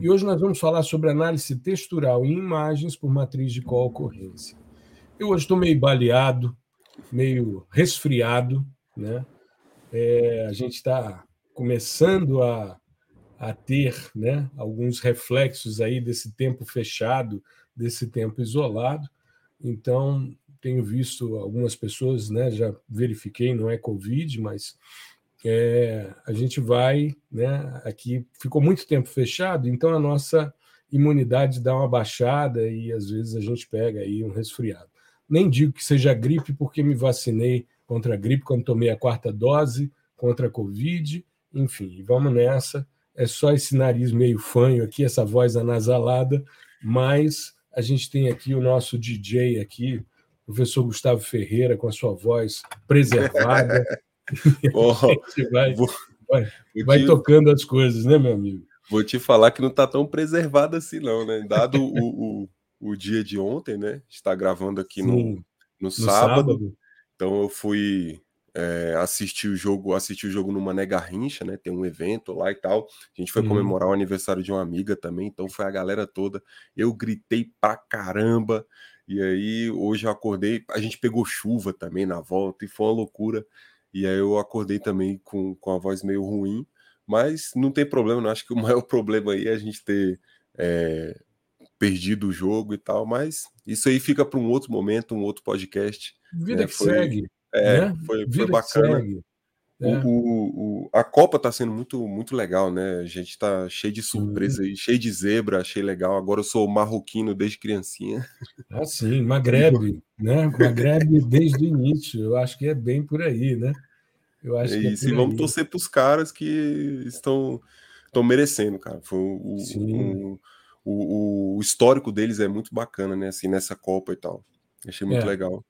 e hoje nós vamos falar sobre análise textural em imagens por matriz de co-ocorrência. Eu hoje estou meio baleado, meio resfriado, né? É, a gente está começando a, a ter né, alguns reflexos aí desse tempo fechado, desse tempo isolado. Então, tenho visto algumas pessoas, né, já verifiquei, não é Covid, mas é, a gente vai, né, aqui ficou muito tempo fechado, então a nossa imunidade dá uma baixada e às vezes a gente pega aí um resfriado. Nem digo que seja gripe, porque me vacinei contra a gripe quando tomei a quarta dose, contra a Covid, enfim, vamos nessa. É só esse nariz meio fanho aqui, essa voz anasalada, mas a gente tem aqui o nosso DJ aqui, professor Gustavo Ferreira, com a sua voz preservada. Oh, vai, vou, vai, vai te, tocando as coisas, né, meu amigo? Vou te falar que não está tão preservado assim, não, né? Dado o, o, o, dia de ontem, né? Está gravando aqui no, no, no, sábado, sábado. Então eu fui é, assistir o jogo, assistir o jogo no Mané Garrincha, né? Tem um evento lá e tal. A gente foi uhum. comemorar o aniversário de uma amiga também, então foi a galera toda. Eu gritei pra caramba. E aí hoje eu acordei, a gente pegou chuva também na volta e foi uma loucura. E aí eu acordei também com, com a voz meio ruim, mas não tem problema, não acho que o maior problema aí é a gente ter é, perdido o jogo e tal, mas isso aí fica para um outro momento, um outro podcast. Vida né? que foi, segue. É, né? foi, foi bacana. O, é. o, o, a Copa está sendo muito, muito legal, né? A gente está cheio de surpresa, sim. cheio de zebra, achei legal. Agora eu sou marroquino desde criancinha. Ah, sim, Magreb, né? Magreb desde o início. Eu acho que é bem por aí, né? Eu acho é que é isso, e vamos torcer para os caras que estão, estão merecendo, cara. Foi o, um, o, o, histórico deles é muito bacana, né? Assim, nessa Copa e tal. Achei muito é. legal.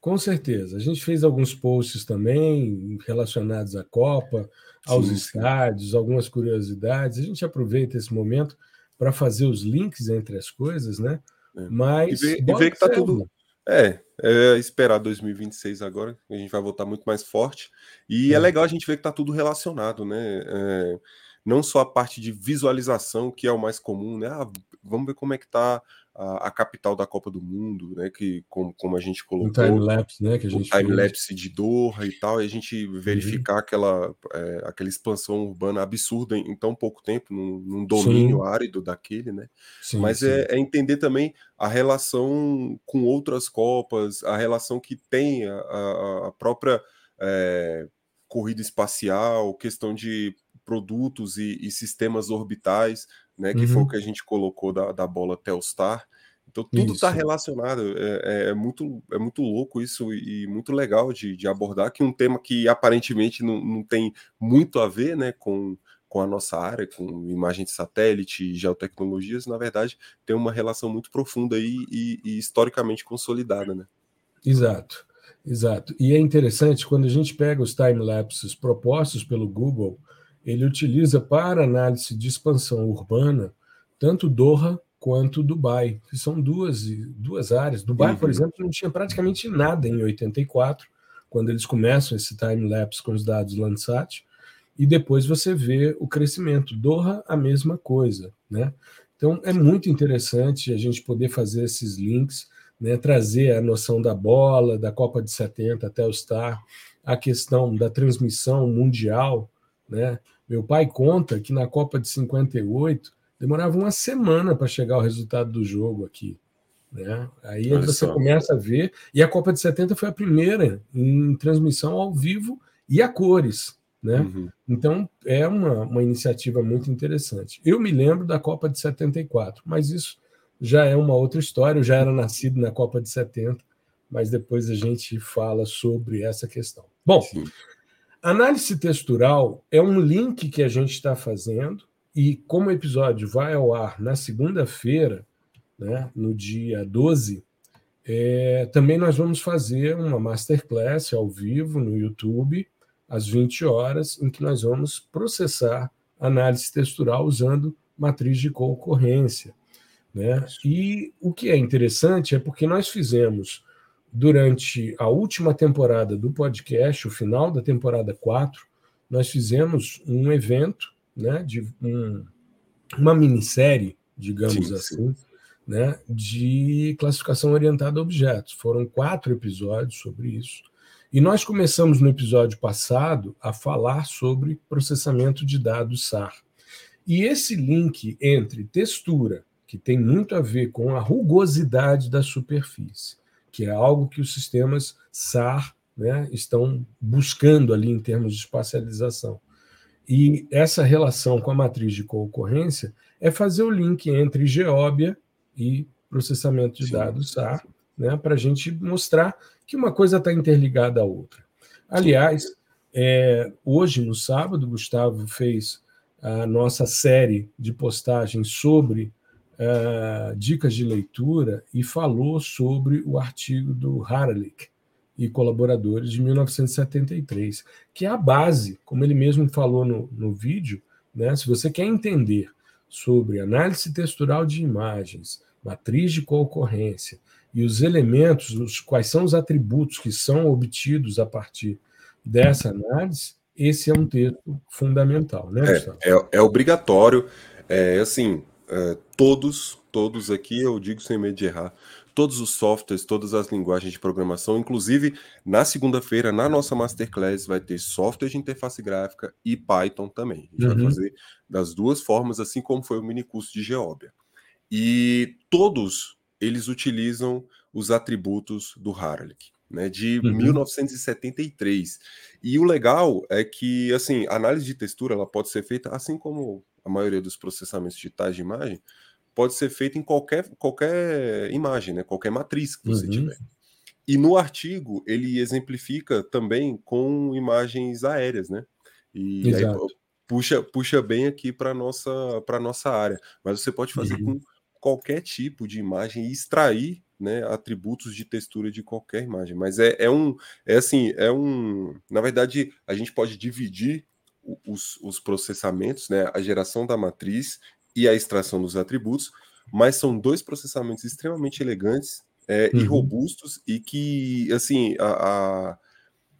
Com certeza. A gente fez alguns posts também relacionados à Copa, aos sim, estádios, sim. algumas curiosidades. A gente aproveita esse momento para fazer os links entre as coisas, né? É. Mas. E ver, e ver que tá tudo. É, é esperar 2026 agora, a gente vai voltar muito mais forte. E é, é legal a gente ver que tá tudo relacionado, né? É, não só a parte de visualização, que é o mais comum, né? Ah, vamos ver como é que tá a, a, capital da Copa do Mundo, né? Que como, como a gente colocou. O time-lapse, né? Que a gente time-lapse de Doha e tal, e a gente uhum. verificar uhum. aquela, é, aquela expansão urbana absurda em, em tão pouco tempo, num, num domínio sim. árido daquele, né? Sim, Mas sim. É, é, entender também a relação com outras Copas, a relação que tem a, a, a própria é, corrida espacial, questão de produtos e, e sistemas orbitais, né, que uhum. foi o que a gente colocou da, da bola Telstar. Então tudo está relacionado. É, é, é, muito, é muito louco isso e muito legal de, de abordar que um tema que aparentemente não, não tem muito a ver né, com, com a nossa área, com imagem de satélite e geotecnologias, na verdade, tem uma relação muito profunda e, e, e historicamente consolidada. Né? Exato, exato. E é interessante quando a gente pega os time-lapses propostos pelo Google ele utiliza para análise de expansão urbana tanto Doha quanto Dubai, que são duas, duas áreas. Dubai, uhum. por exemplo, não tinha praticamente nada em 84, quando eles começam esse time-lapse com os dados Landsat, e depois você vê o crescimento. Doha, a mesma coisa. Né? Então, é muito interessante a gente poder fazer esses links, né? trazer a noção da bola, da Copa de 70 até o Star, a questão da transmissão mundial, né? Meu pai conta que na Copa de 58 demorava uma semana para chegar o resultado do jogo aqui. Né? Aí Olha você só. começa a ver, e a Copa de 70 foi a primeira em transmissão ao vivo e a cores. Né? Uhum. Então é uma, uma iniciativa muito interessante. Eu me lembro da Copa de 74, mas isso já é uma outra história. Eu já era nascido na Copa de 70, mas depois a gente fala sobre essa questão. Bom, Sim. Análise textural é um link que a gente está fazendo E como o episódio vai ao ar na segunda-feira, né, no dia 12, é, também nós vamos fazer uma masterclass ao vivo no YouTube, às 20 horas, em que nós vamos processar análise textural usando matriz de concorrência. Né? E o que é interessante é porque nós fizemos, durante a última temporada do podcast, o final da temporada 4, nós fizemos um evento, né, de um, uma minissérie, digamos sim, assim, sim. Né, de classificação orientada a objetos. Foram quatro episódios sobre isso. E nós começamos no episódio passado a falar sobre processamento de dados SAR. E esse link entre textura, que tem muito a ver com a rugosidade da superfície, que é algo que os sistemas SAR né, estão buscando ali em termos de espacialização. E essa relação com a matriz de concorrência é fazer o link entre geóbia e processamento de sim, dados SAR, né, para a gente mostrar que uma coisa está interligada à outra. Aliás, é, hoje, no sábado, Gustavo fez a nossa série de postagens sobre uh, dicas de leitura e falou sobre o artigo do Haralick e colaboradores de 1973, que é a base, como ele mesmo falou no, no vídeo, né, se você quer entender sobre análise textural de imagens, matriz de concorrência e os elementos, os, quais são os atributos que são obtidos a partir dessa análise, esse é um texto fundamental, né, é, é, é, obrigatório. É assim, é, todos, todos aqui, eu digo sem medo de errar, todos os softwares, todas as linguagens de programação, inclusive na segunda-feira, na nossa Masterclass, vai ter software de interface gráfica e Python também. A gente uhum. vai fazer das duas formas, assim como foi o mini curso de Geóbia. E todos eles utilizam os atributos do Haralick, né, de uhum. 1973. E o legal é que, assim, a análise de textura ela pode ser feita, assim como a maioria dos processamentos digitais de imagem, pode ser feita em qualquer, qualquer imagem, né, qualquer matriz que você uhum. tiver. E no artigo ele exemplifica também com imagens aéreas, né? E Exato. aí puxa, puxa bem aqui para nossa para nossa área. Mas você pode fazer uhum. com qualquer tipo de imagem e extrair né, atributos de textura de qualquer imagem. Mas é, é um, é assim, é um. Na verdade, a gente pode dividir os, os processamentos, né, a geração da matriz e a extração dos atributos, mas são dois processamentos extremamente elegantes é, uhum. e robustos e que, assim, a, a,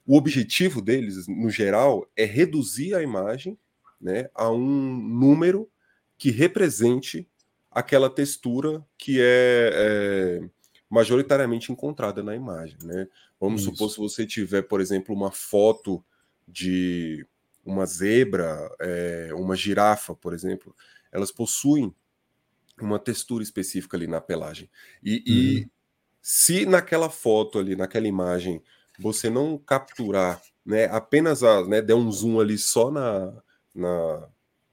o objetivo deles, no geral, é reduzir a imagem né, a um número que represente aquela textura que é, é majoritariamente encontrada na imagem. Né? Vamos Isso. supor se você tiver, por exemplo, uma foto de uma zebra, é, uma girafa, por exemplo, elas possuem uma textura específica ali na pelagem. E, e hum. se naquela foto ali, naquela imagem, você não capturar, né, apenas a, né, der um zoom ali só na, na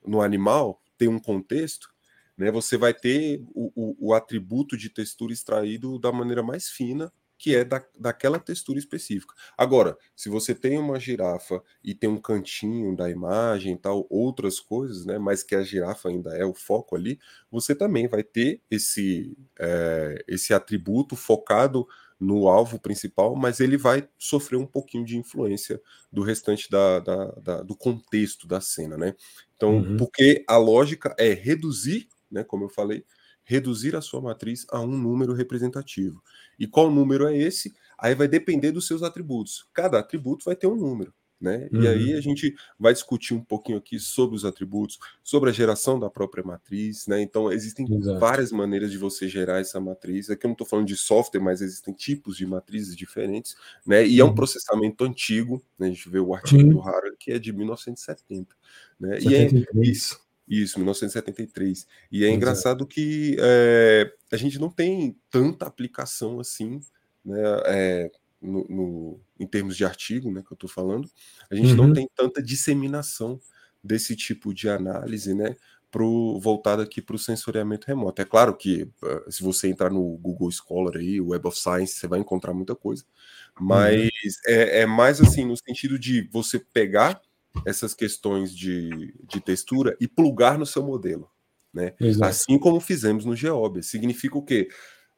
no animal, tem um contexto, né, você vai ter o, o, o, atributo de textura extraído da maneira mais fina, que é da, daquela textura específica. Agora, se você tem uma girafa e tem um cantinho da imagem e tal, outras coisas, né, mas que a girafa ainda é o foco ali, você também vai ter esse, é, esse atributo focado no alvo principal, mas ele vai sofrer um pouquinho de influência do restante da, da, da do contexto da cena, né? Então, uhum. porque a lógica é reduzir né, como eu falei, reduzir a sua matriz a um número representativo. E qual número é esse? Aí vai depender dos seus atributos. Cada atributo vai ter um número. Né? Uhum. E aí a gente vai discutir um pouquinho aqui sobre os atributos, sobre a geração da própria matriz, né? Então existem Exato. várias maneiras de você gerar essa matriz. Aqui eu não estou falando de software, mas existem tipos de matrizes diferentes, né? E uhum. é um uhum. processamento antigo, né? A gente vê o artigo uhum. do Harald que é de 1970, né? 73. E é, isso, 1973. E é engraçado que é, a gente não tem tanta aplicação assim, né? É, no, no, em termos de artigo, né, que eu estou falando, a gente uhum. não tem tanta disseminação desse tipo de análise, né, pro, voltado aqui para o sensoriamento remoto. É claro que uh, se você entrar no Google Scholar aí, o Web of Science, você vai encontrar muita coisa, uhum. mas uhum. é, é mais assim no sentido de você pegar essas questões de, de textura e plugar no seu modelo. Né? Assim como fizemos no Geob. Significa o quê?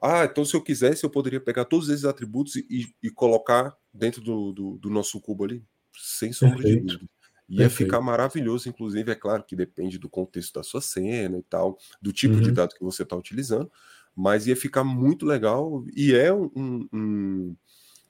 Ah, então se eu quisesse, eu poderia pegar todos esses atributos e, e colocar dentro do, do, do, nosso cubo ali, sem sombra Perfeito. de dúvida. Ia Perfeito. ficar maravilhoso, inclusive, é claro que depende do contexto da sua cena e tal, do tipo uhum. de dado que você está utilizando, mas ia ficar muito legal e é um, um,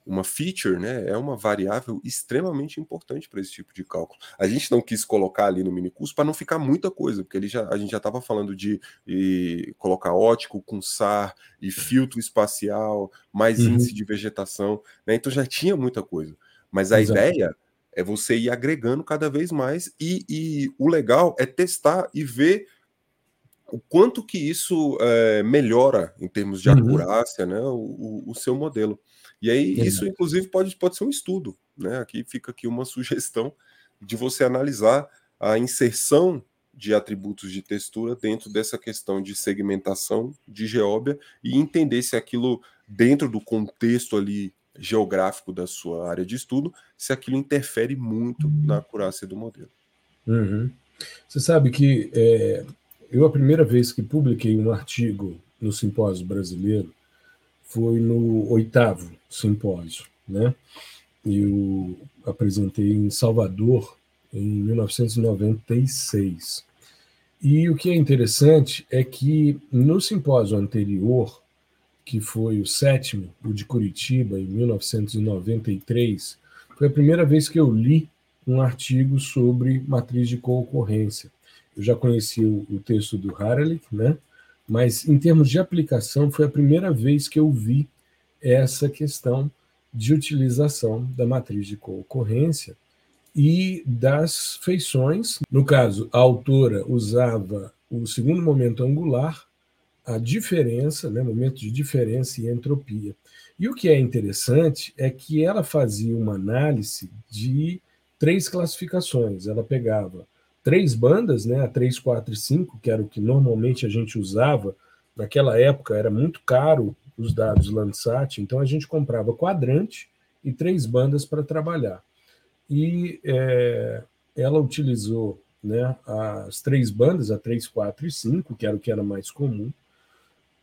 uma feature, né? É uma variável extremamente importante para esse tipo de cálculo. A gente não quis colocar ali no mini curso para não ficar muita coisa, porque ele já, a gente já estava falando de e, colocar ótico com SAR e filtro espacial, mais uhum. índice de vegetação, né? Então já tinha muita coisa. Mas a Exato. ideia é você ir agregando cada vez mais e, e o legal é testar e ver o quanto que isso é, melhora em termos de uhum. acurácia, né, o, o, seu modelo. E aí Exato. isso, inclusive, pode, pode ser um estudo, né? Aqui fica aqui uma sugestão de você analisar a inserção de atributos de textura dentro dessa questão de segmentação de geóbia e entender se aquilo dentro do contexto ali geográfico da sua área de estudo, se aquilo interfere muito na acurácia do modelo. Uhum. Você sabe que é, eu, a primeira vez que publiquei um artigo no Simpósio Brasileiro foi no oitavo simpósio, né? Eu apresentei em Salvador em 1996. E o que é interessante é que no simpósio anterior, que foi o sétimo, o de Curitiba, em 1993, foi a primeira vez que eu li um artigo sobre matriz de concorrência. Eu já conhecia o, texto do Haralick, né? Mas em termos de aplicação, foi a primeira vez que eu vi essa questão de utilização da matriz de concorrência e das feições. No caso, a autora usava o segundo momento angular, a diferença, né, momento de diferença e entropia. E o que é interessante é que ela fazia uma análise de três classificações. Ela pegava três bandas, né, a 3, 4 e 5, que era o que normalmente a gente usava. Naquela época era muito caro os dados Landsat, então a gente comprava quadrante e três bandas para trabalhar. E é, ela utilizou né, as três bandas, a 3, 4 e 5, que era o que era mais comum,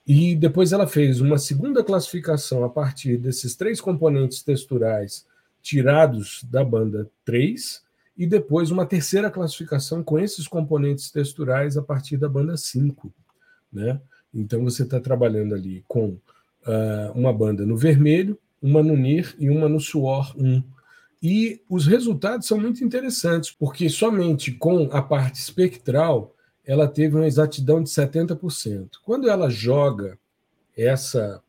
e depois ela fez uma segunda classificação a partir desses três componentes texturais tirados da banda 3, e depois uma terceira classificação com esses componentes texturais a partir da banda 5. Né? Então você está trabalhando ali com uh, uma banda no vermelho, uma no NIR e uma no suor 1. E os resultados são muito interessantes, porque somente com a parte espectral ela teve uma exatidão de 70%. Quando ela joga essa,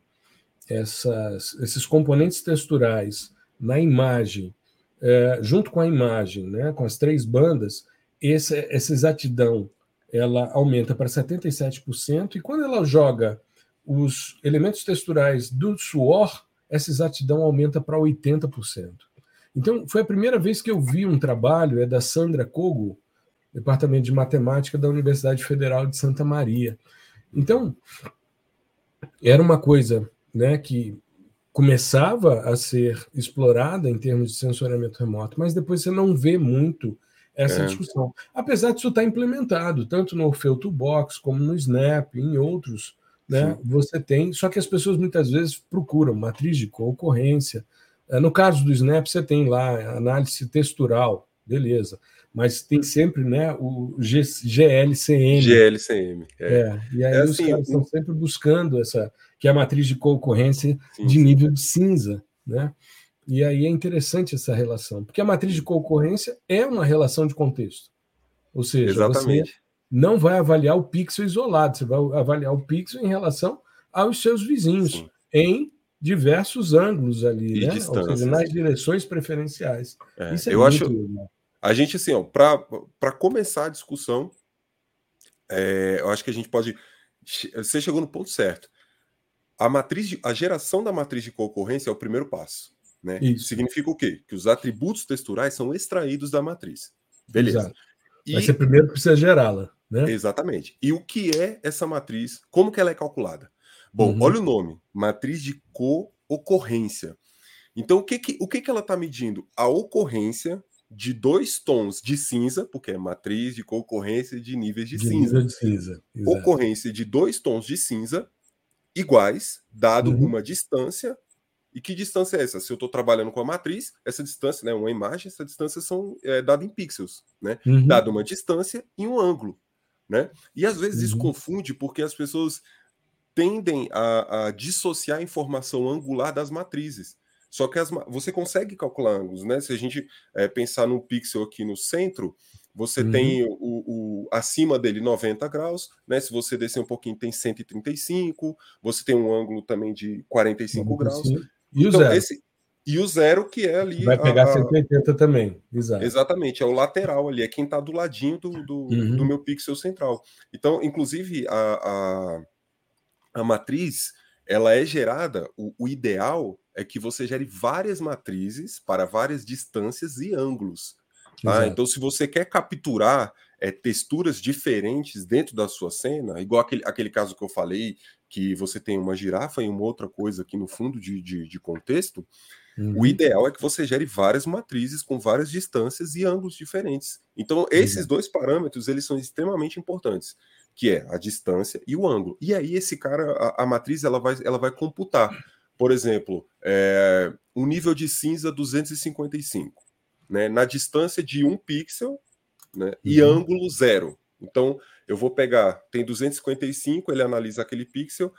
essas, esses componentes texturais na imagem é, junto com a imagem, né, com as três bandas, esse, essa exatidão ela aumenta para 77%, e quando ela joga os elementos texturais do suor, essa exatidão aumenta para 80%. Então, foi a primeira vez que eu vi um trabalho, é da Sandra Kogo, Departamento de Matemática da Universidade Federal de Santa Maria. Então, era uma coisa né, que começava a ser explorada em termos de sensoriamento remoto, mas depois você não vê muito essa é. discussão. Apesar disso estar implementado, tanto no Orfeu Toolbox, como no Snap, em outros, né, você tem, só que as pessoas muitas vezes procuram matriz de concorrência. É, no caso do Snap, você tem lá análise textural, beleza mas tem sempre né, o G, GLCM. GLCM. É. é e aí é os assim, caras estão sempre buscando essa, que é a matriz de concorrência sim, de nível de cinza. Né? E aí é interessante essa relação, porque a matriz de concorrência é uma relação de contexto. Ou seja, Exatamente. você não vai avaliar o pixel isolado, você vai avaliar o pixel em relação aos seus vizinhos, sim. em diversos ângulos ali, e né? Ou seja, nas direções preferenciais. É, Isso é eu acho, legal. A gente, assim, para começar a discussão, é, eu acho que a gente pode. Você chegou no ponto certo. A matriz, de, a geração da matriz de concorrência é o primeiro passo. Né? Isso. Significa o quê? Que os atributos texturais são extraídos da matriz. Beleza. Exato. E... Mas você primeiro precisa gerá-la. Né? Exatamente. E o que é essa matriz? Como que ela é calculada? Bom, uhum. olha o nome: matriz de co-ocorrência. Então, o que, que, o que, que ela está medindo? A ocorrência de dois tons de cinza, porque é matriz de concorrência de níveis de, de cinza. Nível de cinza. Ocorrência de dois tons de cinza iguais, dado uhum. uma distância. E que distância é essa? Se eu estou trabalhando com a matriz, essa distância, né, uma imagem, essa distância são é, dada em pixels, né? Uhum. Dado uma distância e um ângulo, né? E às vezes uhum. isso confunde porque as pessoas tendem a, a dissociar a informação angular das matrizes. Só que as, você consegue calcular ângulos, né? Se a gente é, pensar no pixel aqui no centro, você uhum. tem o, o, acima dele 90 graus, né? Se você descer um pouquinho, tem 135, você tem um ângulo também de 45 graus. E o então, zero? Esse, e o zero, que é ali. Vai pegar a, 180 também. Exato. Exatamente, é o lateral ali, é quem está do ladinho do, do, uhum. do, meu pixel central. Então, inclusive, a, a, a matriz ela é gerada, o, o, ideal é que você gere várias matrizes para várias distâncias e ângulos. Tá? Então, se você quer capturar é, texturas diferentes dentro da sua cena, igual aquele, aquele caso que eu falei, que você tem uma girafa e uma outra coisa aqui no fundo de, de, de contexto, uhum. o ideal é que você gere várias matrizes com várias distâncias e ângulos diferentes. Então, esses uhum. dois parâmetros, eles são extremamente importantes que é a distância e o ângulo. E aí esse cara, a, a matriz, ela vai, ela vai computar, por exemplo, é, um nível de cinza 255, né, na distância de um pixel, né, e uhum. ângulo zero. Então, eu vou pegar, tem 255, ele analisa aquele pixel,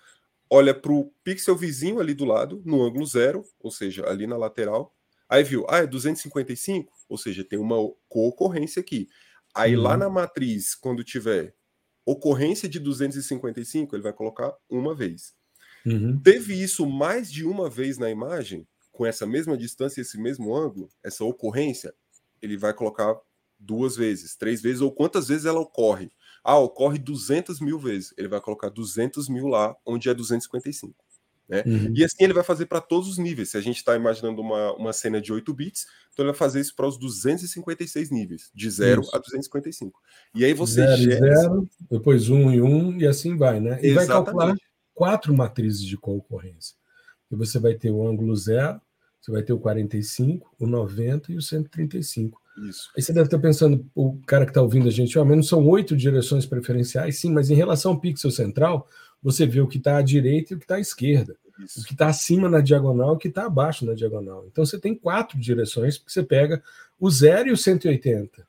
olha para o pixel vizinho ali do lado, no ângulo zero, ou seja, ali na lateral, aí viu, ah, é 255, ou seja, tem uma co-ocorrência aqui. Aí uhum. lá na matriz, quando tiver ocorrência de 255, ele vai colocar uma vez. Uhum. Teve isso mais de uma vez na imagem, com essa mesma distância, esse mesmo ângulo, essa ocorrência, ele vai colocar duas vezes, três vezes, ou quantas vezes ela ocorre. Ah, ocorre 200 mil vezes. Ele vai colocar 200 mil lá, onde é 255. Né? Uhum. E assim ele vai fazer para todos os níveis. Se a gente está imaginando uma, uma cena de 8 bits, então ele vai fazer isso para os 256 níveis, de 0 a 255. E aí você zero, gera... zero, depois 1 um e 1, um, e assim vai, né? E Exatamente. vai calcular quatro matrizes de concorrência. E você vai ter o ângulo zero, você vai ter o 45, o 90 e o 135. Isso. Aí você deve estar pensando, o cara que está ouvindo a gente, mas não são oito direções preferenciais? Sim, mas em relação ao pixel central, você vê o que está à direita e o que está à esquerda. Isso. O que está acima na diagonal e o que está abaixo na diagonal. Então você tem quatro direções, porque você pega o 0 e o 180.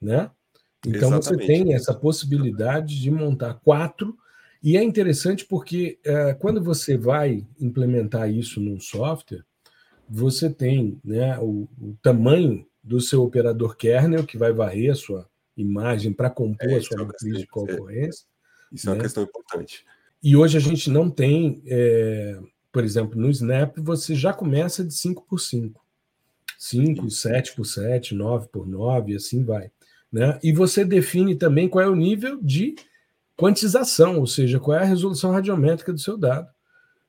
Né? Então Exatamente. você tem essa possibilidade de montar quatro. E é interessante porque é, quando você vai implementar isso num software, você tem né, o, o tamanho do seu operador kernel, que vai varrer a sua imagem para compor é, a sua matriz de é. concorrência. Isso né? é uma né? questão importante. E hoje a gente não tem, é, por exemplo, no Snap você já começa de 5 por 5. 5, 7 por 7, 9 por 9, e assim vai. Né? E você define também qual é o nível de quantização, ou seja, qual é a resolução radiométrica do seu dado,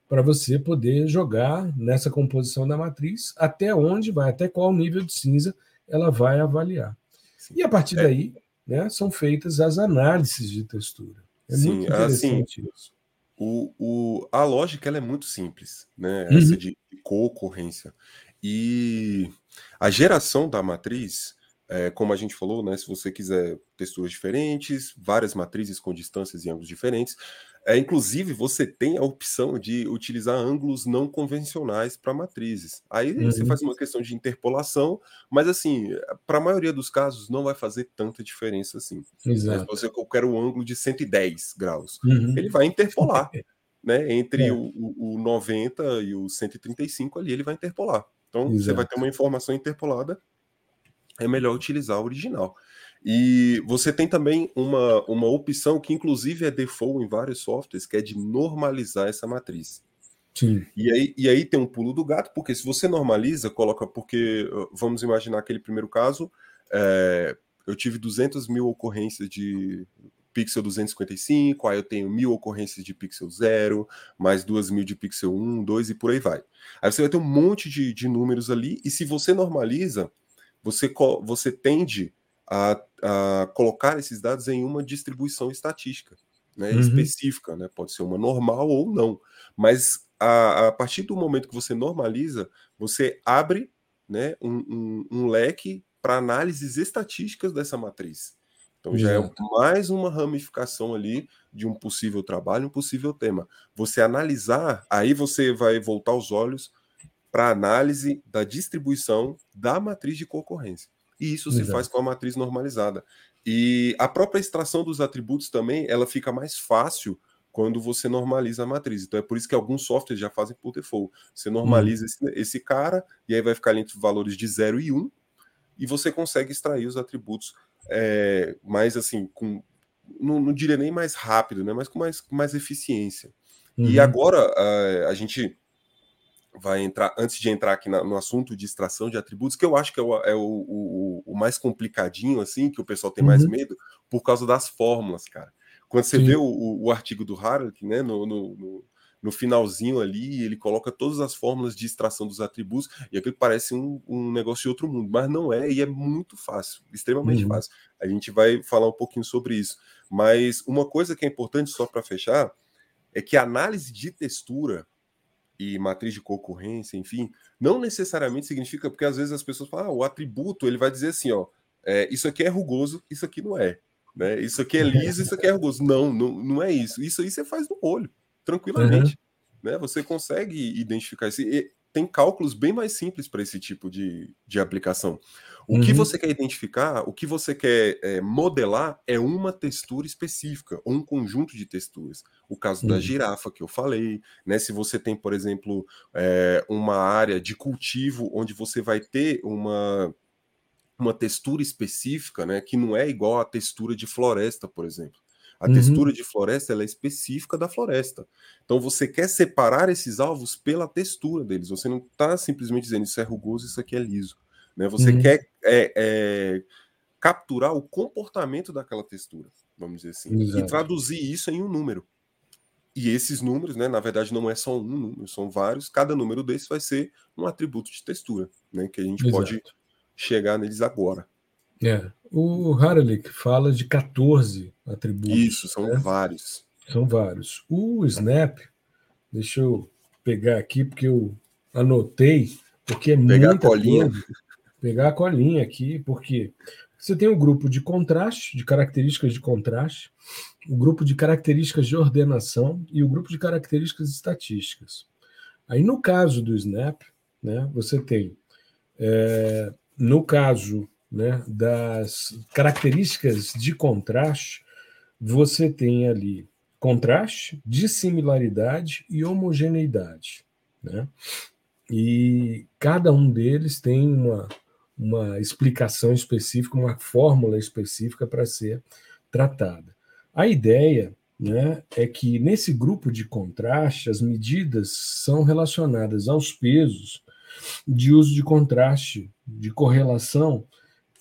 para você poder jogar nessa composição da matriz até onde vai, até qual nível de cinza ela vai avaliar. Sim. E a partir é. daí né, são feitas as análises de textura. É Sim, muito assim, interessante assim, isso. O, o, a lógica ela é muito simples, né? Essa uhum. de co-ocorrência. E a geração da matriz, é, como a gente falou, né? Se você quiser texturas diferentes, várias matrizes com distâncias e ângulos diferentes, é, inclusive, você tem a opção de utilizar ângulos não convencionais para matrizes. Aí uhum. você faz uma questão de interpolação, mas assim, para a maioria dos casos não vai fazer tanta diferença assim. Exato. Se você quer o ângulo de 110 graus, uhum. ele vai interpolar. né, entre é. o, o, 90 e o 135 ali, ele vai interpolar. Então, Exato. você vai ter uma informação interpolada, é melhor utilizar o original. E você tem também uma, uma opção que, inclusive, é default em vários softwares, que é de normalizar essa matriz. Sim. E aí, e aí tem um pulo do gato, porque se você normaliza, coloca, porque vamos imaginar aquele primeiro caso, é, eu tive 200 mil ocorrências de pixel 255, aí eu tenho mil ocorrências de pixel 0, mais duas mil de pixel 1, 2 e por aí vai. Aí você vai ter um monte de, de números ali, e se você normaliza, você, você tende a, a colocar esses dados em uma distribuição estatística né, uhum. específica, né? Pode ser uma normal ou não. Mas a, a, partir do momento que você normaliza, você abre né, um, um, um leque para análises estatísticas dessa matriz. Então já é mais uma ramificação ali de um possível trabalho, um possível tema. Você analisar, aí você vai voltar os olhos para a análise da distribuição da matriz de concorrência. E isso Exato. se faz com a matriz normalizada. E a própria extração dos atributos também, ela fica mais fácil quando você normaliza a matriz. Então é por isso que alguns softwares já fazem por default. Você normaliza uhum. esse, esse, cara, e aí vai ficar ali entre valores de 0 e 1, um, e você consegue extrair os atributos é, mais assim, com. Não, não, diria nem mais rápido, né? Mas com mais, com mais eficiência. Uhum. E agora a, a gente vai entrar, antes de entrar aqui na, no assunto de extração de atributos, que eu acho que é, o, é o, o, o, mais complicadinho, assim, que o pessoal tem uhum. mais medo, por causa das fórmulas, cara. Quando você Sim. vê o, artigo do Harald, né, no, no, no, no, finalzinho ali, ele coloca todas as fórmulas de extração dos atributos, e aquilo parece um, um negócio de outro mundo, mas não é, e é muito fácil, extremamente uhum. fácil. A gente vai falar um pouquinho sobre isso. Mas uma coisa que é importante, só para fechar, é que a análise de textura e matriz de concorrência, enfim, não necessariamente significa, porque às vezes as pessoas falam, ah, o atributo, ele vai dizer assim, ó, é, isso aqui é rugoso, isso aqui não é. Né? Isso aqui é liso, isso aqui é rugoso. Não, não, não é isso. Isso aí você faz no olho, tranquilamente. Uhum. Né? Você consegue identificar isso. E tem cálculos bem mais simples para esse tipo de, de aplicação. O uhum. que você quer identificar, o que você quer é, modelar é uma textura específica, ou um conjunto de texturas. O caso uhum. da girafa que eu falei, né? Se você tem, por exemplo, é, uma área de cultivo onde você vai ter uma, uma textura específica, né? Que não é igual à textura de floresta, por exemplo. A uhum. textura de floresta é específica da floresta. Então você quer separar esses alvos pela textura deles. Você não está simplesmente dizendo isso é rugoso, isso aqui é liso. Né? Você uhum. quer é, é, capturar o comportamento daquela textura, vamos dizer assim, Exato. e traduzir isso em um número. E esses números, né, na verdade, não é só um número, são vários. Cada número desses vai ser um atributo de textura, né, que a gente Exato. pode chegar neles agora. É. O Haralick fala de 14 atributos. Isso, são né? vários. São vários. O Snap, deixa eu pegar aqui, porque eu anotei, porque é pegar a colinha. Coisa pegar a colinha aqui, porque você tem o grupo de contraste, de características de contraste, o grupo de características de ordenação e o grupo de características estatísticas. Aí, no caso do Snap, né, você tem, é, no caso né, das características de contraste, você tem ali contraste, dissimilaridade e homogeneidade. Né? E cada um deles tem uma, uma explicação específica, uma fórmula específica para ser tratada. A ideia né, é que nesse grupo de contraste, as medidas são relacionadas aos pesos de uso de contraste, de correlação,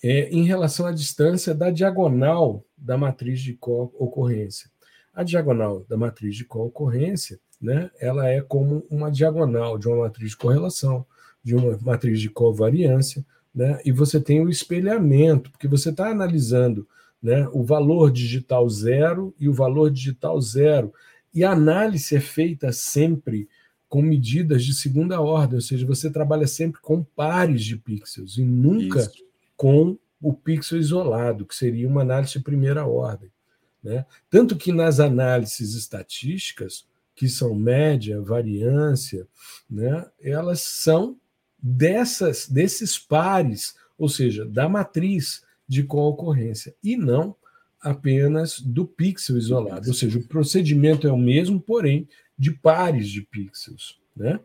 é, em relação à distância da diagonal da matriz de co-ocorrência. A diagonal da matriz de co-ocorrência né, ela é como uma diagonal de uma matriz de correlação, de uma matriz de covariância, né? E você tem o espelhamento, porque você está analisando né, o valor digital zero e o valor digital zero. E a análise é feita sempre com medidas de segunda ordem, ou seja, você trabalha sempre com pares de pixels e nunca Isso. com o pixel isolado, que seria uma análise de primeira ordem. Né? Tanto que nas análises estatísticas, que são média, variância, né, elas são dessas desses pares, ou seja, da matriz de concorrência e não apenas do pixel isolado. Ou seja, o procedimento é o mesmo, porém de pares de pixels, né?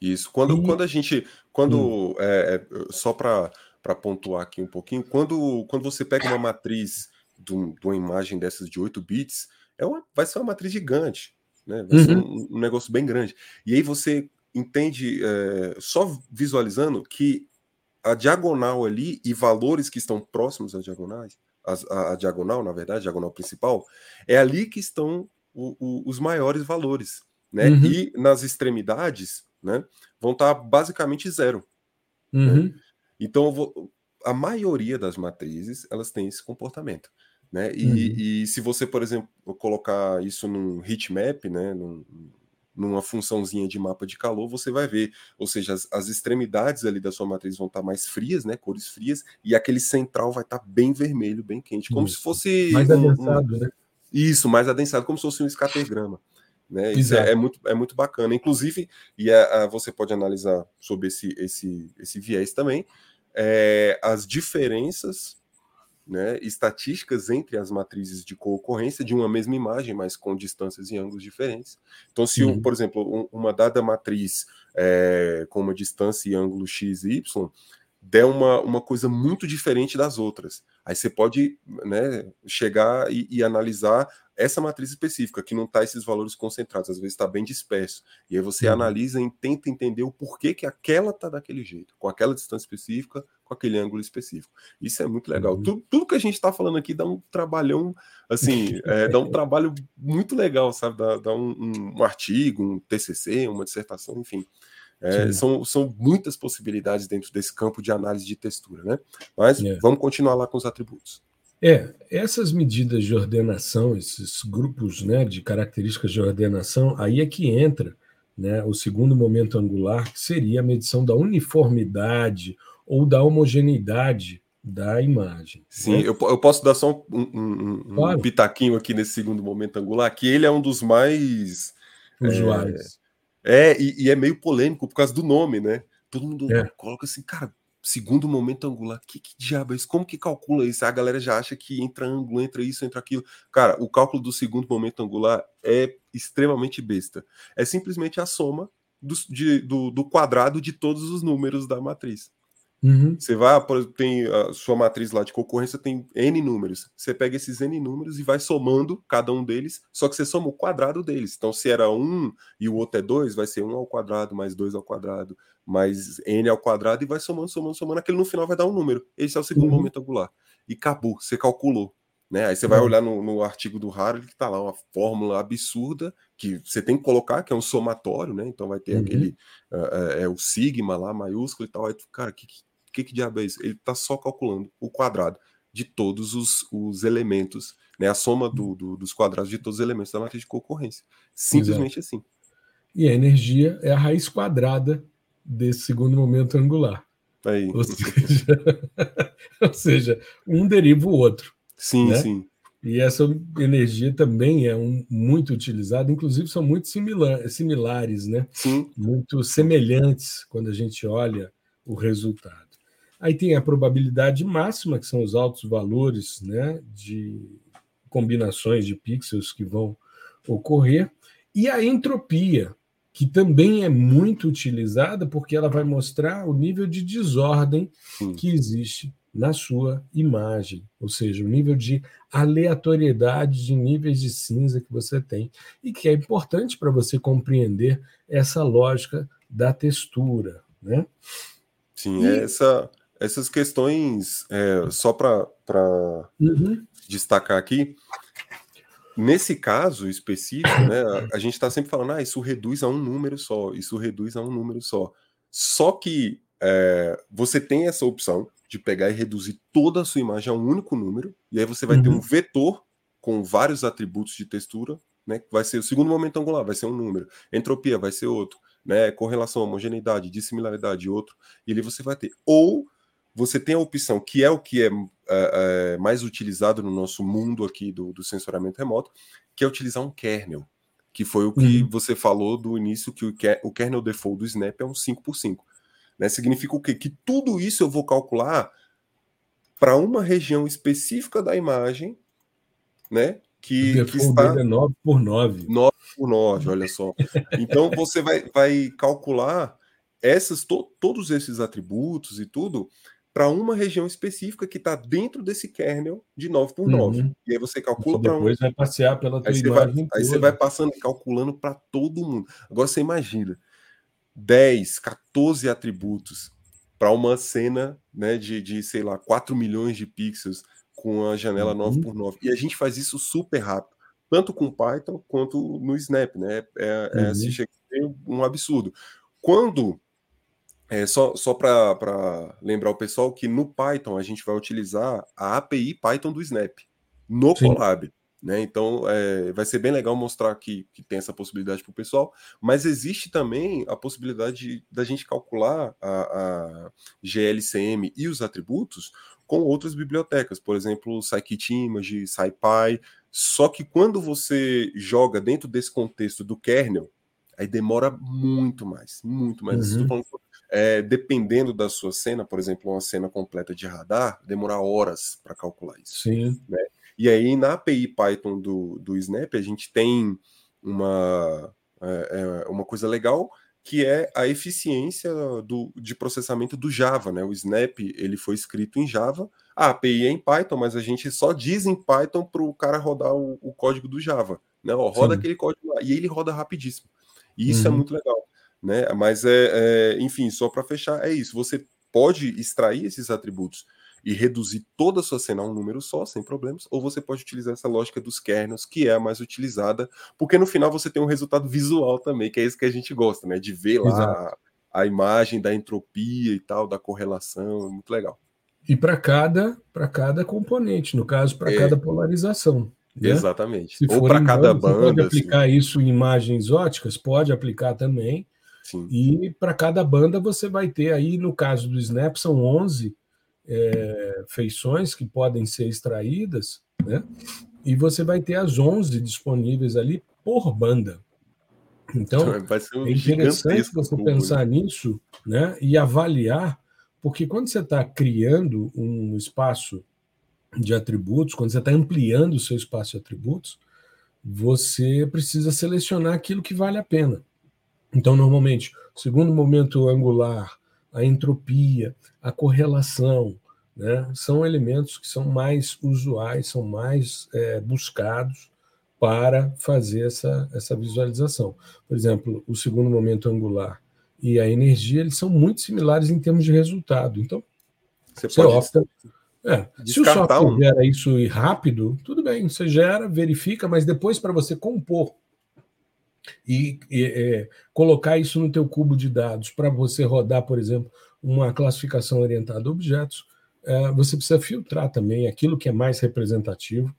Isso. Quando, e... quando a gente, quando hum. é, é só para para pontuar aqui um pouquinho, quando, quando você pega uma matriz de, um, uma imagem dessas de 8 bits, é uma, vai ser uma matriz gigante, né? Vai uhum. ser um, um, negócio bem grande. E aí você entende, é, só visualizando, que a diagonal ali e valores que estão próximos às diagonais, a, a, diagonal, na verdade, a diagonal principal, é ali que estão o, o, os maiores valores. Né? Uhum. E nas extremidades né, vão estar basicamente zero. Uhum. Né? Então, vou, a maioria das matrizes elas têm esse comportamento. Né? E, uhum. e, se você, por exemplo, colocar isso num heatmap, né, num, numa funçãozinha de mapa de calor, você vai ver, ou seja, as, as extremidades ali da sua matriz vão estar tá mais frias, né, cores frias, e aquele central vai estar tá bem vermelho, bem quente, como Isso. se fosse mais um, adensado, um, né? Isso, mais adensado, como se fosse um escatergrama. Né? Isso é, é, muito, é muito bacana. Inclusive, e é, você pode analisar sobre esse, esse, esse viés também, é, as diferenças né, estatísticas entre as matrizes de co-ocorrência de uma mesma imagem, mas com distâncias e ângulos diferentes. Então, se, uhum. por exemplo, um, uma dada matriz é, com uma distância e ângulo x e y der uma, uma coisa muito diferente das outras, aí você pode né, chegar e, e analisar essa matriz específica, que não está esses valores concentrados, às vezes está bem disperso. E aí você uhum. analisa e tenta entender o porquê que aquela está daquele jeito, com aquela distância específica, com aquele ângulo específico. Isso é muito legal. Uhum. Tudo, tudo, que a gente está falando aqui dá um trabalhão, assim, é, dá um trabalho muito legal, sabe? Dá, dá um, um, um, artigo, um TCC, uma dissertação, enfim. É, são, são muitas possibilidades dentro desse campo de análise de textura, né? Mas. É. vamos continuar lá com os atributos. É, essas medidas de ordenação, esses grupos né, de características de ordenação, aí é que entra né, o segundo momento angular, que seria a medição da uniformidade ou da homogeneidade da imagem. Sim, né? eu, eu, posso dar só um, um, um claro. pitaquinho aqui nesse segundo momento angular, que ele é um dos mais usuários. É, é e, e, é meio polêmico por causa do nome, né? Todo mundo é. coloca assim, cara, segundo momento angular. Que, que diabo é isso? Como que calcula isso? A galera já acha que entra ângulo, entra isso, entra aquilo. Cara, o cálculo do segundo momento angular é extremamente besta. É simplesmente a soma do, de, do, do quadrado de todos os números da matriz. Uhum. Você vai, tem a sua matriz lá de concorrência, tem N números. Você pega esses N números e vai somando cada um deles, só que você soma o quadrado deles. Então, se era 1 e o outro é 2, vai ser 1 ao quadrado mais 2 ao quadrado mais N ao quadrado e vai somando, somando, somando. Aquele no final vai dar um número. Esse é o segundo uhum. momento angular. E acabou, você calculou. Né? Aí você vai uhum. olhar no, no, artigo do Harvard que está lá uma fórmula absurda que você tem que colocar, que é um somatório, né? Então vai ter uhum. aquele uh, é, o sigma lá, maiúsculo e tal. Aí, cara, que, que, que diabo é isso? Ele está só calculando o quadrado de todos os, os elementos, né? A soma do, do, dos quadrados de todos os elementos da matriz de concorrência. Simplesmente Exato. assim. E a energia é a raiz quadrada desse segundo momento angular. Aí. Ou seja, ou seja um deriva o outro. Sim, né? sim. E essa energia também é um, muito utilizada, inclusive são muito similar, similares, né? Sim. Muito semelhantes quando a gente olha o resultado. Aí tem a probabilidade máxima, que são os altos valores né, de combinações de pixels que vão ocorrer, e a entropia, que também é muito utilizada porque ela vai mostrar o nível de desordem que existe na sua imagem, ou seja, o nível de aleatoriedade de níveis de cinza que você tem. E que é importante para você compreender essa lógica da textura, né? Sim, e... essa essas questões, é, só para uhum. destacar aqui, nesse caso específico, né, a, a gente está sempre falando, ah, isso reduz a um número só, isso reduz a um número só. Só que é, você tem essa opção de pegar e reduzir toda a sua imagem a um único número, e aí você vai uhum. ter um vetor com vários atributos de textura, né, que vai ser o segundo momento angular, vai ser um número, entropia vai ser outro, né, correlação, homogeneidade, dissimilaridade, outro, e ali você vai ter. Ou você tem a opção, que é o que é, é, é mais utilizado no nosso mundo aqui do, do, sensoriamento remoto, que é utilizar um kernel, que foi o que uhum. você falou do início, que o, o kernel default do Snap é um 5 por 5 né? Significa o quê? Que tudo isso eu vou calcular para uma região específica da imagem, né? Que, que está... é 9 por 9. 9 por 9, olha só. Então você vai, vai calcular essas, to, todos esses atributos e tudo para uma região específica que está dentro desse kernel de 9 por 9. Uhum. E aí você calcula para um. Depois vai passear pela tua aí você vai, Aí você vai passando e calculando para todo mundo. Agora você imagina 10, 14 atributos para uma cena né, de, de, sei lá, 4 milhões de pixels com a janela uhum. 9 por 9. E a gente faz isso super rápido, tanto com Python quanto no Snap, né? É, é, é uhum. chega um absurdo. Quando é, só só para lembrar o pessoal que no Python a gente vai utilizar a API Python do Snap no Sim. Colab. Né? Então, é, vai ser bem legal mostrar que, que tem essa possibilidade para o pessoal, mas existe também a possibilidade da gente calcular a, a, GLCM e os atributos com outras bibliotecas, por exemplo, Scikit-Image, SciPy, só que quando você joga dentro desse contexto do kernel, aí demora muito mais, muito mais. Uhum. Falando, é, dependendo da sua cena, por exemplo, uma cena completa de radar, demora horas para calcular isso. Sim. Né? E aí, na API Python do, do Snap, a gente tem uma, é, é, uma coisa legal que é a eficiência do, de processamento do Java, né? O Snap ele foi escrito em Java, a API é em Python, mas a gente só diz em Python para o cara rodar o, o, código do Java, né? Ó, roda Sim. aquele código lá, e ele roda rapidíssimo. E isso é uhum. é muito legal, né? Mas é, é enfim, só para fechar é isso. Você pode extrair esses atributos e reduzir toda a sua cena a um número só, sem problemas, ou você pode utilizar essa lógica dos kernels, que é a mais utilizada, porque no final você tem um resultado visual também, que é isso que a gente gosta, né? De ver lá a, a, imagem da entropia e tal, da correlação, é muito legal. E para cada, cada componente, no caso, para é. cada polarização. Né? Exatamente. Se Ou para cada banda. Você pode aplicar assim. isso em imagens óticas? Pode aplicar também. Sim. E para cada banda você vai ter aí, no caso do Snap, são 11 é, feições que podem ser extraídas, né? E você vai ter as 11 disponíveis ali por banda. Então, um é interessante você pensar nisso né, e avaliar, porque quando você está criando um espaço de atributos, quando você está ampliando o seu espaço de atributos, você precisa selecionar aquilo que vale a pena. Então, normalmente, o segundo momento angular, a entropia, a correlação, né, são elementos que são mais usuais, são mais é, buscados para fazer essa, essa visualização. Por exemplo, o segundo momento angular e a energia, eles são muito similares em termos de resultado. Então, você, você pode opta. É, se o software um... gera isso rápido, tudo bem, você gera, verifica, mas depois para você compor e, e é, colocar isso no teu cubo de dados para você rodar, por exemplo, uma classificação orientada a objetos, é, você precisa filtrar também aquilo que é mais representativo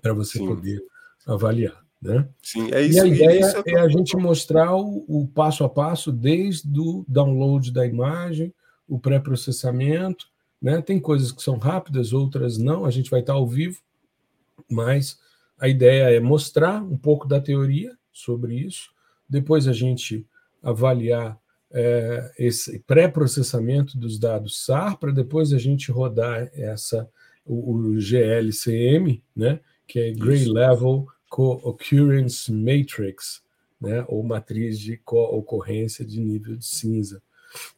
para você Sim. poder avaliar. Né? Sim, é isso. E a ideia é, é a gente mostrar o, o, passo a passo, desde o download da imagem, o pré-processamento. Né? Tem coisas que são rápidas, outras não. A gente vai estar ao vivo, mas a ideia é mostrar um pouco da teoria sobre isso, depois a gente avaliar é, esse pré-processamento dos dados SAR para depois a gente rodar essa o, o GLCM, né, que é Gray Isso. Level Co-Occurrence Matrix, né, ou matriz de co-ocorrência de nível de cinza.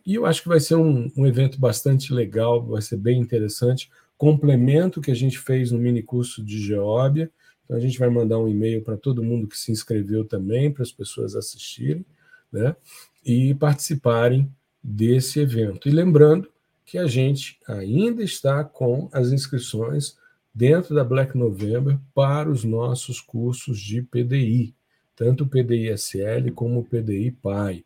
E eu acho que vai ser um, um evento bastante legal, vai ser bem interessante. Complemento que a gente fez no mini curso de Geóbia. Então a gente vai mandar um e-mail para todo mundo que se inscreveu também, para as pessoas assistirem, né? E participarem desse evento. E lembrando que a gente ainda está com as inscrições dentro da Black November para os nossos cursos de PDI, tanto o PDI SL como o PDI PAI.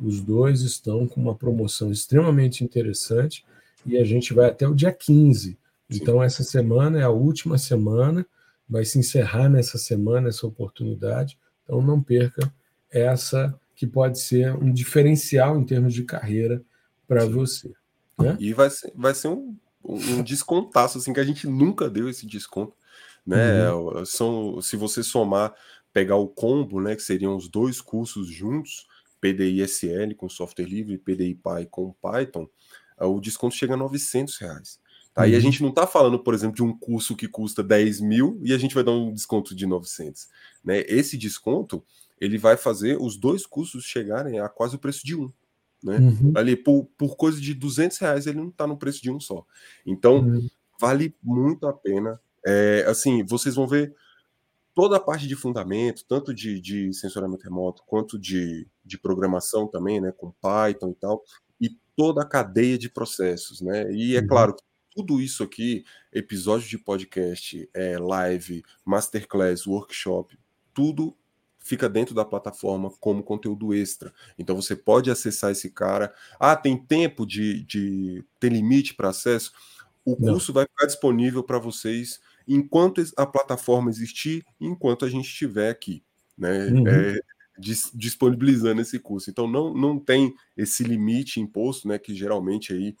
Os dois estão com uma promoção extremamente interessante e a gente vai até o dia 15. Então, essa semana é a última semana vai se encerrar nessa semana essa oportunidade. Então não perca essa que pode ser um diferencial em termos de carreira para você. Né? E vai ser, vai ser um, um descontaço assim que a gente nunca deu esse desconto, né? Uhum. São, se você somar, pegar o combo, né, que seriam os dois cursos juntos, PDI SL com software livre, PDI Py com Python, o desconto chega a 900 reais. Tá? Uhum. E a gente não está falando, por exemplo, de um curso que custa 10 mil e a gente vai dar um desconto de 900. Né? Esse desconto ele vai fazer os dois cursos chegarem a quase o preço de um. Né? Uhum. Ali, por, por coisa de 200 reais, ele não está no preço de um só. Então, uhum. vale muito a pena. É, assim, vocês vão ver toda a parte de fundamento, tanto de, de sensoriamento remoto quanto de, de programação também, né, com Python e tal, e toda a cadeia de processos, né? E é uhum. claro tudo isso aqui, episódio de podcast, é, live, masterclass, workshop, tudo fica dentro da plataforma como conteúdo extra. Então você pode acessar esse cara. Ah, tem tempo de, de ter limite para acesso? O curso Não. vai ficar disponível para vocês enquanto a plataforma existir, enquanto a gente estiver aqui, né? Uhum. É, disponibilizando esse curso. Então não, não tem esse limite imposto, né? Que geralmente aí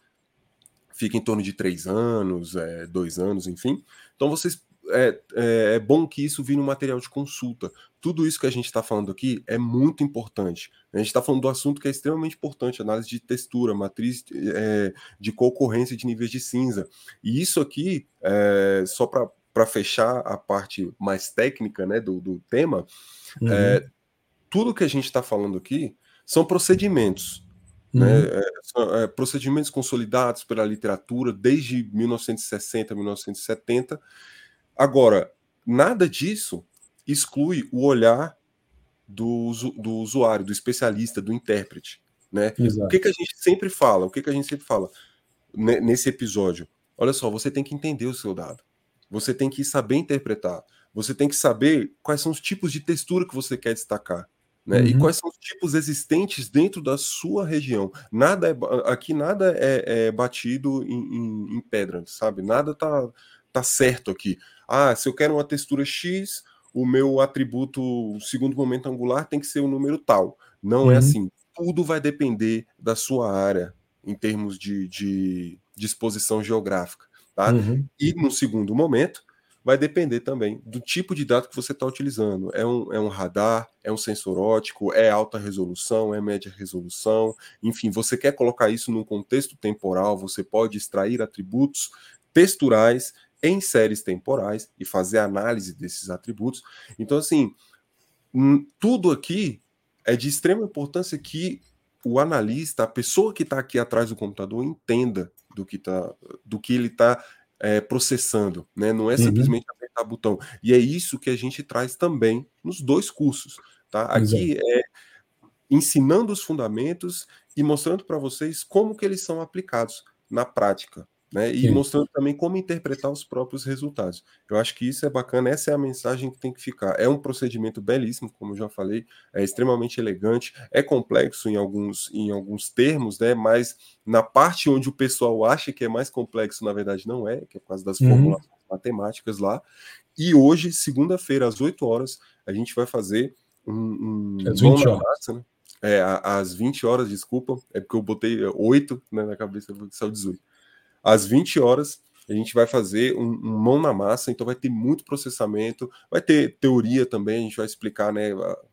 fica em torno de três anos, é, dois anos, enfim. Então vocês é, é, é, bom que isso vire um material de consulta. Tudo isso que a gente está falando aqui é muito importante. A gente está falando do assunto que é extremamente importante: análise de textura, matriz é, de concorrência de níveis de cinza. E isso aqui, é, só para fechar a parte mais técnica né, do, do tema, uhum. É, tudo que a gente está falando aqui são procedimentos. Né, uhum. Né, são, é, procedimentos consolidados pela literatura desde 1960, 1970 Agora, nada disso exclui o olhar do, do usuário, do especialista, do intérprete. Né? O que, que a gente sempre fala? O que, que a gente sempre fala nesse episódio? Olha só, você tem que entender o seu dado. Você tem que saber interpretar. Você tem que saber quais são os tipos de textura que você quer destacar. Né? Uhum. E quais são os tipos existentes dentro da sua região. Nada é, aqui nada é, é batido em, em, em, pedra, sabe? Nada tá, tá certo aqui. Ah, se eu quero uma textura X, o meu atributo segundo momento angular tem que ser o um número tal. Não é uhum. é assim. Tudo vai depender da sua área em termos de, de disposição geográfica. Tá? Uhum. E no segundo momento, vai depender também do tipo de dado que você está utilizando. É um, é um radar, é um sensor ótico, é alta resolução, é média resolução, enfim, você quer colocar isso num contexto temporal, você pode extrair atributos texturais em séries temporais e fazer análise desses atributos. Então, assim, hum, tudo aqui é de extrema importância que o analista, a pessoa que está aqui atrás do computador, entenda do que, tá, do que ele está é, processando, né? Não é uhum. simplesmente uhum. apertar botão. E é isso que a gente traz também nos dois cursos, tá? Aqui Exato. é ensinando os fundamentos e mostrando para vocês como que eles são aplicados na prática, né? E Sim. mostrando também como interpretar os próprios resultados. Eu acho que isso é bacana, essa é a mensagem que tem que ficar. É um procedimento belíssimo, como eu já falei, é extremamente elegante, é complexo em alguns, em alguns termos, né? Mas na parte onde o pessoal acha que é mais complexo, na verdade não é, que é por causa das uhum. formulações matemáticas lá. E hoje, segunda-feira, às 8 horas, a gente vai fazer um, um às 20 horas. Massa, né? É, às 20 horas, desculpa, é porque eu botei 8 né, na cabeça, saiu 18 às 20 horas, a gente vai fazer um, um, mão na massa, então vai ter muito processamento, vai ter teoria também, a gente vai explicar, né?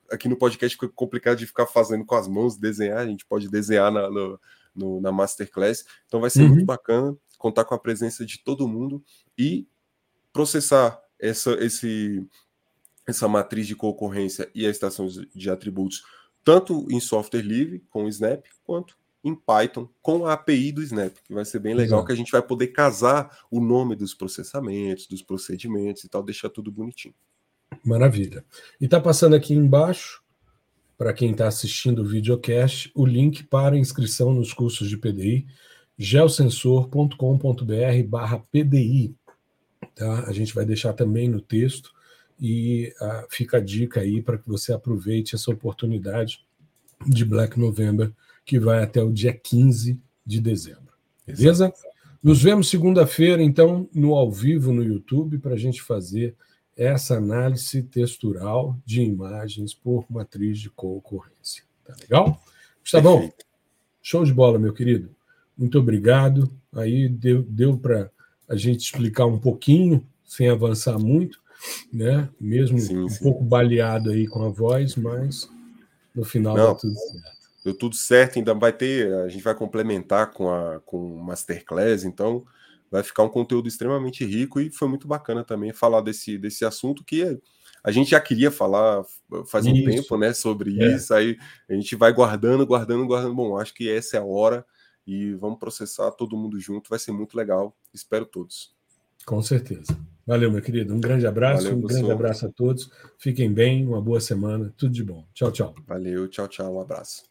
Aqui no podcast fica complicado de ficar fazendo com as mãos, desenhar, a gente pode desenhar na, no, no, na Masterclass, então vai ser uhum. muito bacana contar com a presença de todo mundo e processar essa, esse, essa matriz de concorrência e a estação de atributos, tanto em software livre, com o Snap, quanto em Python com a API do Snap, que vai ser bem legal, Exato. que a gente vai poder casar o nome dos processamentos, dos procedimentos e tal, deixar tudo bonitinho. Maravilha. E está passando aqui embaixo, para quem está assistindo o videocast, o link para inscrição nos cursos de PDI, geosensor.com.br barra PDI. Tá? A gente vai deixar também no texto e uh, fica a dica aí para que você aproveite essa oportunidade de Black November que vai até o dia 15 de dezembro. Beleza? Nos vemos segunda-feira, então, no ao vivo no YouTube, para a gente fazer essa análise textural de imagens por matriz de concorrência. Tá legal? Está bom? Show de bola, meu querido. Muito obrigado. Aí deu, deu para a gente explicar um pouquinho, sem avançar muito, né? Mesmo sim, um sim. pouco baleado aí com a voz, mas no final Não. tudo certo deu tudo certo, ainda vai ter, a gente vai complementar com a com Masterclass, então vai ficar um conteúdo extremamente rico e foi muito bacana também falar desse, desse assunto que a gente já queria falar faz um isso. tempo, né, sobre é. isso, aí a gente vai guardando, guardando, guardando, bom, acho que essa é a hora e vamos processar todo mundo junto, vai ser muito legal, espero todos. Com certeza. Valeu, meu querido. Um grande abraço, Valeu, um grande abraço a todos. Fiquem bem, uma boa semana, tudo de bom. Tchau, tchau. Valeu, tchau, tchau, um abraço.